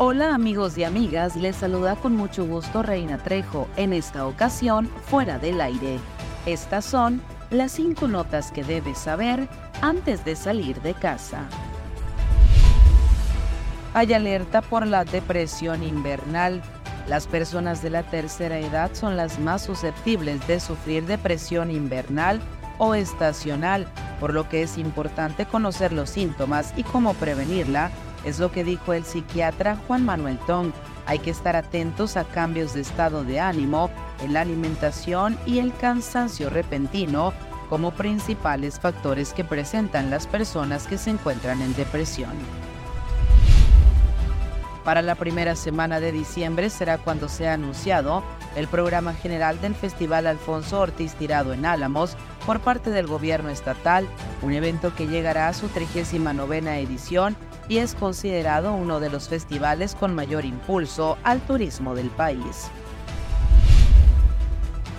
Hola amigos y amigas, les saluda con mucho gusto Reina Trejo, en esta ocasión fuera del aire. Estas son las cinco notas que debes saber antes de salir de casa. Hay alerta por la depresión invernal. Las personas de la tercera edad son las más susceptibles de sufrir depresión invernal o estacional, por lo que es importante conocer los síntomas y cómo prevenirla es lo que dijo el psiquiatra Juan Manuel Tong. Hay que estar atentos a cambios de estado de ánimo, en la alimentación y el cansancio repentino como principales factores que presentan las personas que se encuentran en depresión. Para la primera semana de diciembre será cuando se ha anunciado el programa general del Festival Alfonso Ortiz Tirado en Álamos por parte del gobierno estatal, un evento que llegará a su 39 edición y es considerado uno de los festivales con mayor impulso al turismo del país.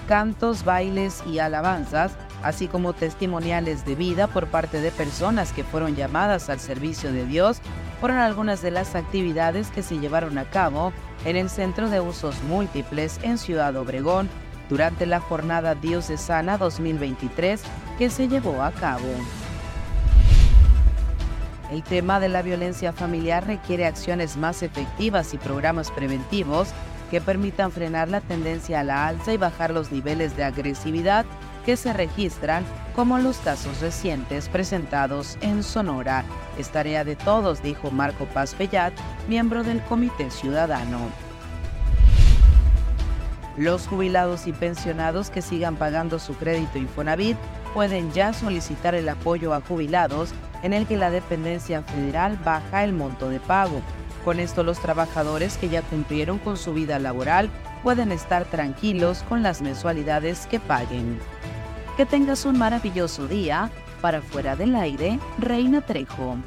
Cantos, bailes y alabanzas, así como testimoniales de vida por parte de personas que fueron llamadas al servicio de Dios, fueron algunas de las actividades que se llevaron a cabo en el Centro de Usos Múltiples en Ciudad Obregón durante la Jornada Diocesana 2023 que se llevó a cabo. El tema de la violencia familiar requiere acciones más efectivas y programas preventivos que permitan frenar la tendencia a la alza y bajar los niveles de agresividad que se registran, como los casos recientes presentados en Sonora. Es tarea de todos, dijo Marco Paz Pellat, miembro del Comité Ciudadano. Los jubilados y pensionados que sigan pagando su crédito Infonavit pueden ya solicitar el apoyo a jubilados en el que la dependencia federal baja el monto de pago. Con esto los trabajadores que ya cumplieron con su vida laboral pueden estar tranquilos con las mensualidades que paguen. Que tengas un maravilloso día. Para fuera del aire, Reina Trejo.